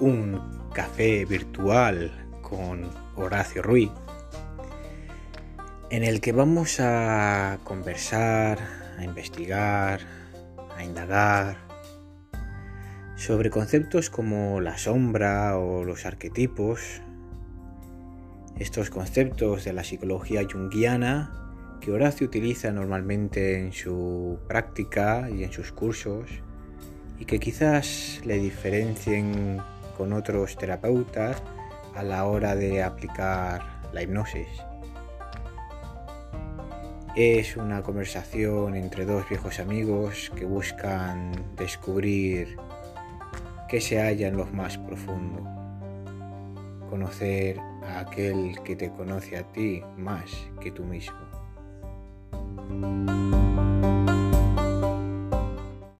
un café virtual con Horacio Ruiz, en el que vamos a conversar, a investigar, a indagar sobre conceptos como la sombra o los arquetipos, estos conceptos de la psicología junguiana que Horacio utiliza normalmente en su práctica y en sus cursos y que quizás le diferencien con otros terapeutas a la hora de aplicar la hipnosis. Es una conversación entre dos viejos amigos que buscan descubrir qué se halla en lo más profundo, conocer a aquel que te conoce a ti más que tú mismo.